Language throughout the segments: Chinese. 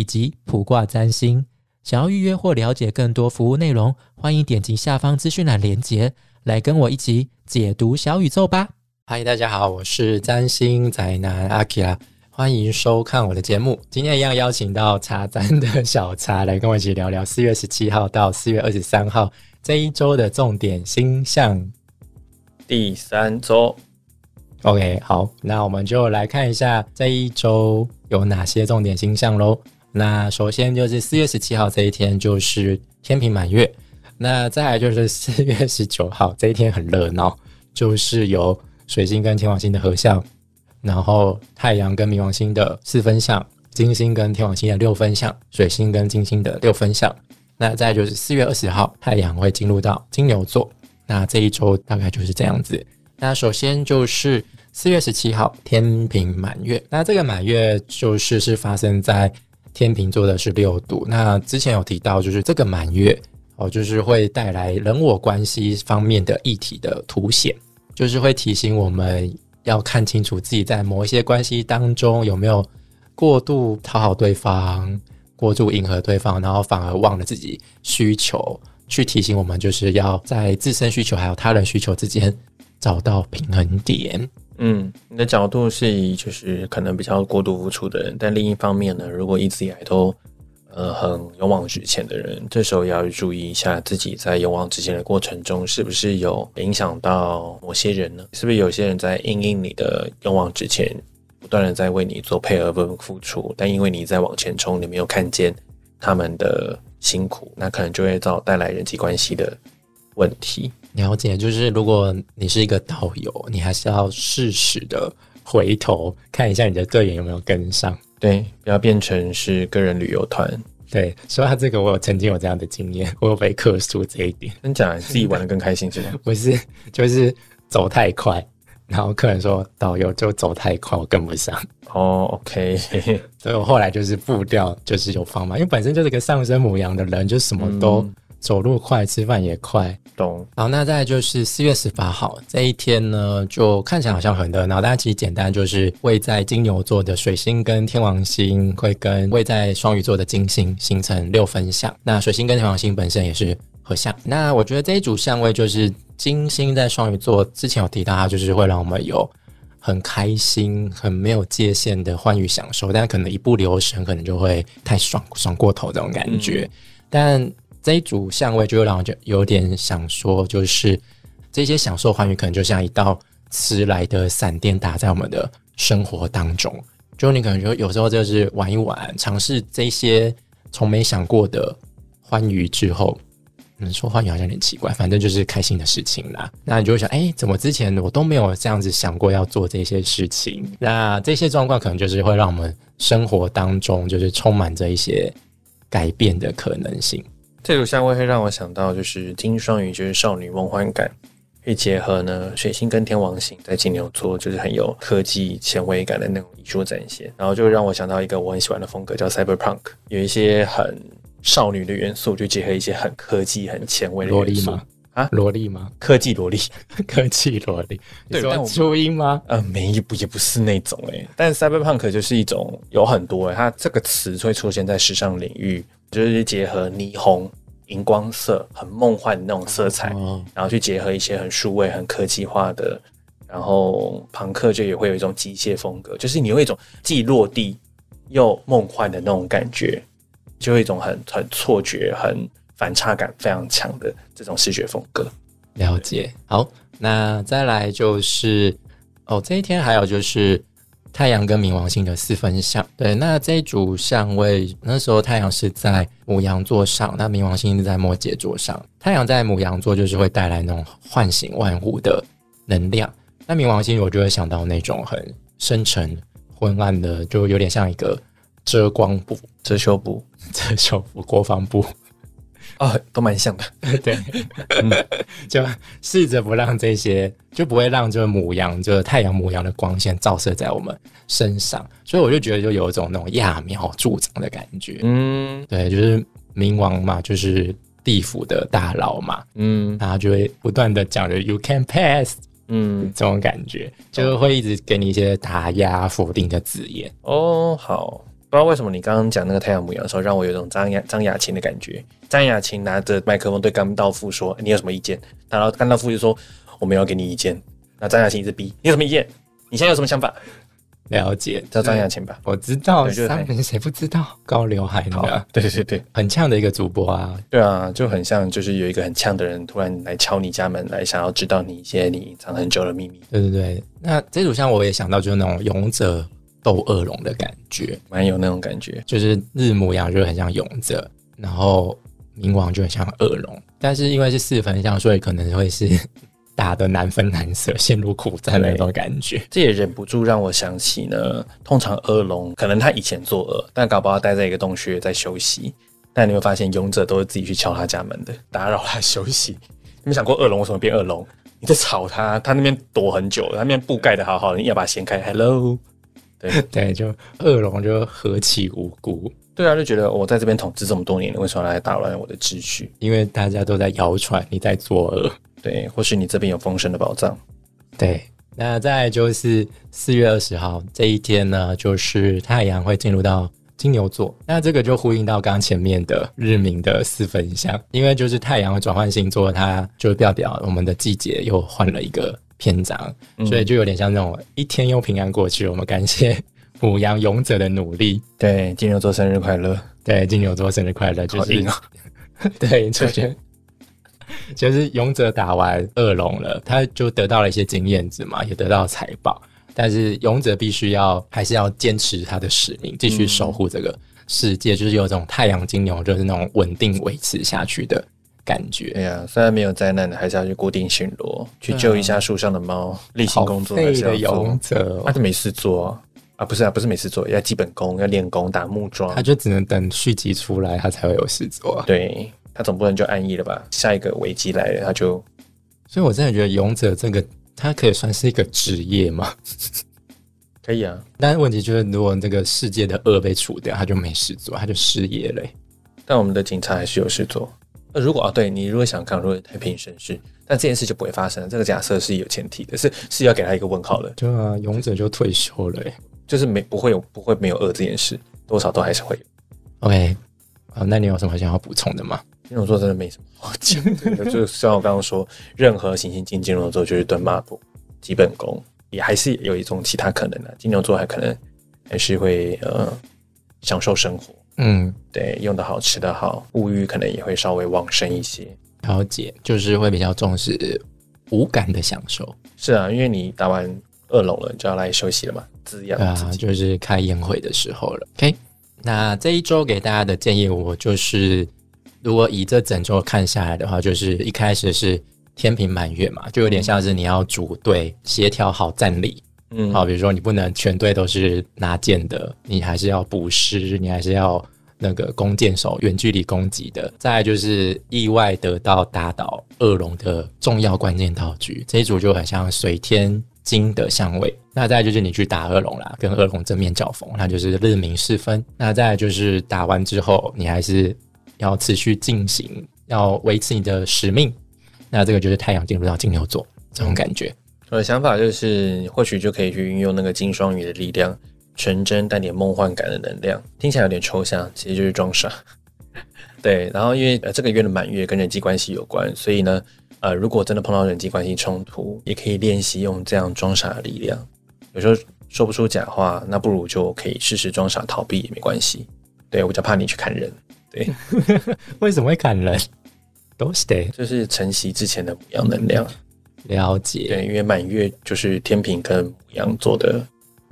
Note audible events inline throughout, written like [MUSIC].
以及卜卦占星，想要预约或了解更多服务内容，欢迎点击下方资讯栏连接，来跟我一起解读小宇宙吧。嗨，大家好，我是占星宅男阿 k 拉，欢迎收看我的节目。今天一样邀请到茶占的小茶来跟我一起聊聊四月十七号到四月二十三号这一周的重点星象。第三周，OK，好，那我们就来看一下这一周有哪些重点星象喽。那首先就是四月十七号这一天就是天平满月，那再来就是四月十九号这一天很热闹，就是有水星跟天王星的合相，然后太阳跟冥王星的四分相，金星跟天王星的六分相，水星跟金星的六分相。那再就是四月二十号太阳会进入到金牛座，那这一周大概就是这样子。那首先就是四月十七号天平满月，那这个满月就是是发生在。天平座的是六度，那之前有提到，就是这个满月哦，就是会带来人我关系方面的议题的凸显，就是会提醒我们要看清楚自己在某一些关系当中有没有过度讨好对方、过度迎合对方，然后反而忘了自己需求，去提醒我们就是要在自身需求还有他人需求之间找到平衡点。嗯，你的角度是以就是可能比较过度付出的人，但另一方面呢，如果一直以来都呃很勇往直前的人，这时候也要注意一下自己在勇往直前的过程中，是不是有影响到某些人呢？是不是有些人在应应你的勇往直前，不断的在为你做配合跟付出，但因为你在往前冲，你没有看见他们的辛苦，那可能就会造带来人际关系的问题。了解，就是如果你是一个导游，你还是要适时的回头看一下你的队员有没有跟上，对，不要变成是个人旅游团。对，说到这个，我有曾经有这样的经验，我有被克诉这一点。真假？自己玩的更开心是吗？[LAUGHS] 不是，就是走太快，然后客人说导游就走太快，我跟不上。哦，OK，[LAUGHS] 所以我后来就是步调就是有放慢，因为本身就是个上升母羊的人，就什么都。走路快，吃饭也快，懂。好，那再就是四月十八号这一天呢，就看起来好像很热闹，但其实简单就是位在金牛座的水星跟天王星会跟位在双鱼座的金星形成六分相。那水星跟天王星本身也是合相。那我觉得这一组相位就是金星在双鱼座之前有提到，它就是会让我们有很开心、很没有界限的欢愉享受，但可能一不留神，可能就会太爽爽过头这种感觉，但。这一组相位就让我就有点想说，就是这些享受欢愉，可能就像一道迟来的闪电打在我们的生活当中。就你可能就有时候就是玩一玩，尝试这些从没想过的欢愉之后，嗯，说欢愉好像有点奇怪，反正就是开心的事情啦。那你就会想，哎，怎么之前我都没有这样子想过要做这些事情？那这些状况可能就是会让我们生活当中就是充满着一些改变的可能性。这组香味会让我想到，就是金双鱼，就是少女梦幻感，可以结合呢水星跟天王星在金牛座，就是很有科技前卫感的那种艺术展现。然后就让我想到一个我很喜欢的风格，叫 cyberpunk，有一些很少女的元素，就结合一些很科技、很前卫的萝莉吗？啊，萝莉吗？科技萝莉，[LAUGHS] 科技萝莉。对，但初音吗？呃，没不也不是那种诶。但 cyberpunk 就是一种有很多，它这个词会出现在时尚领域。就是结合霓虹、荧光色，很梦幻的那种色彩，然后去结合一些很数位、很科技化的，然后朋克就也会有一种机械风格，就是你有一种既落地又梦幻的那种感觉，就有一种很很错觉、很反差感非常强的这种视觉风格。了解。好，那再来就是哦，这一天还有就是。太阳跟冥王星的四分相，对，那这一组相位，那时候太阳是在母羊座上，那冥王星是在摩羯座上。太阳在母羊座就是会带来那种唤醒万物的能量，那冥王星我就会想到那种很深沉、昏暗的，就有点像一个遮光布、遮羞布。[LAUGHS] 遮羞布、国防部，哦，都蛮像的。[LAUGHS] 对，就试着不让这些，就不会让这个母羊，就是太阳母羊的光线照射在我们身上，所以我就觉得就有一种那种揠苗助长的感觉。嗯对，就是冥王嘛，就是地府的大佬嘛，嗯然后就会不断的讲着 “you can pass” 嗯，这种感觉，就会一直给你一些打压、否定的字眼。哦，好。不知道为什么你刚刚讲那个太阳母羊的时候，让我有一种张雅张雅琴的感觉。张雅琴拿着麦克风对甘道夫说：“你有什么意见？”然后甘道夫就说：“我没有给你意见。”那张雅琴一直逼：“你有什么意见？你现在有什么想法了解，？”叫张雅琴吧。我知道，三人谁不知道高刘海那好个，对对对对很呛的一个主播啊，对啊，就很像就是有一个很呛的人突然来敲你家门，来想要知道你一些你隐藏很久的秘密，对对对。那这组像我也想到就是那种勇者斗恶龙的感觉，蛮有那种感觉。就是日母羊就很像勇者，然后冥王就很像恶龙，但是因为是四分相，所以可能会是 [LAUGHS] 打的难分难舍，陷入苦战的那种感觉。这也忍不住让我想起呢，通常恶龙可能他以前作恶，但搞不好待在一个洞穴在休息。但你会发现，勇者都是自己去敲他家门的，打扰他休息。你们想过恶龙为什么变恶龙？你在吵他，他那边躲很久，他那边布盖的好好的，你要把它掀开，Hello。对 [LAUGHS] 对，就恶龙就何其无辜，对啊，就觉得我在这边统治这么多年了，为什么来打乱我的秩序？因为大家都在谣传你在作恶。对，或许你这边有丰盛的宝藏。对，那再就是四月二十号这一天呢，就是太阳会进入到金牛座。那这个就呼应到刚刚前面的日明的四分相，因为就是太阳转换星座，它就代表我们的季节又换了一个篇章，所以就有点像那种一天又平安过去。我们感谢母羊勇者的努力。对，金牛座生日快乐！对，金牛座生日快乐！就是 [LAUGHS] 对，就是就是勇者打完恶龙了，他就得到了一些经验值嘛，也得到财宝。但是勇者必须要还是要坚持他的使命，继续守护这个世界，就是有种太阳金牛，就是那种稳定维持下去的感觉。对呀、虽然没有灾难，还是要去固定巡逻，去救一下树上的猫，例行工作还是要做勇。者他，就没事做啊啊，不是啊，不是没事做，要基本功，要练功，打木桩他。就只能等续集出来，他才会有事做。对他总不能就安逸了吧？下一个危机来了，他就所以我真的觉得勇者这个，他可以算是一个职业吗。[LAUGHS] 可以啊。但是问题就是，如果这个世界的恶被除掉，他就没事做，他就失业了欸、但我们的警察还是有事做。呃，如果啊，对你如果想看，如果太平盛世，但这件事就不会发生。这个假设是有前提的，是是要给他一个问号的，对啊，勇者就退休了、欸。就是没不会有不会没有恶这件事，多少都还是会有。OK，好，那你有什么想要补充的吗？金牛座真的没什么好讲的，就像我刚刚说，任何行星进金牛座就是蹲马步，基本功，也还是有一种其他可能的。金牛座还可能还是会呃享受生活，嗯，对，用的好，吃的好，物欲可能也会稍微旺盛一些。了解，就是会比较重视无感的享受。是啊，因为你打完二龙了，你就要来休息了嘛，滋养对啊。就是开宴会的时候了。OK，那这一周给大家的建议，我就是如果以这整周看下来的话，就是一开始是天平满月嘛，就有点像是你要组队协调好战力。嗯，好，比如说你不能全队都是拿剑的，你还是要捕食，你还是要那个弓箭手远距离攻击的。再就是意外得到打倒恶龙的重要关键道具，这一组就很像水天金的相位。那再就是你去打恶龙啦，跟恶龙正面交锋，那就是日明四分。那再就是打完之后，你还是要持续进行，要维持你的使命。那这个就是太阳进入到金牛座这种感觉。我的想法就是，或许就可以去运用那个金双鱼的力量，纯真带点梦幻感的能量，听起来有点抽象，其实就是装傻。[LAUGHS] 对，然后因为呃这个月的满月跟人际关系有关，所以呢，呃，如果真的碰到人际关系冲突，也可以练习用这样装傻的力量。有时候说不出假话，那不如就可以试试装傻逃避也没关系。对我比较怕你去砍人，对为什么会砍人？都是得 [LAUGHS] 就是晨曦之前的母羊能量。了解。对，因为满月就是天平跟母羊座的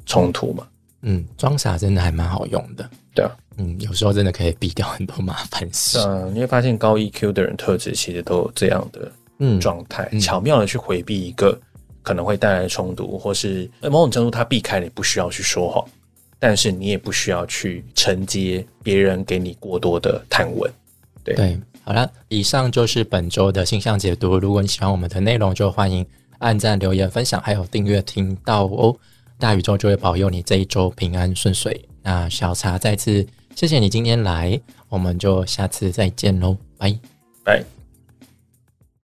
冲突嘛。嗯，装傻真的还蛮好用的。对啊，嗯，有时候真的可以避掉很多麻烦事。嗯，你会发现高 EQ 的人特质其实都有这样的嗯，状态，嗯巧妙的去回避一个可能会带来冲突，或是呃某种程度他避开了，你不需要去说谎。但是你也不需要去承接别人给你过多的探问。对对，好了，以上就是本周的星象解读。如果你喜欢我们的内容，就欢迎按赞、留言、分享，还有订阅频道哦。大宇宙就会保佑你这一周平安顺遂。那小茶再次谢谢你今天来，我们就下次再见喽，拜拜。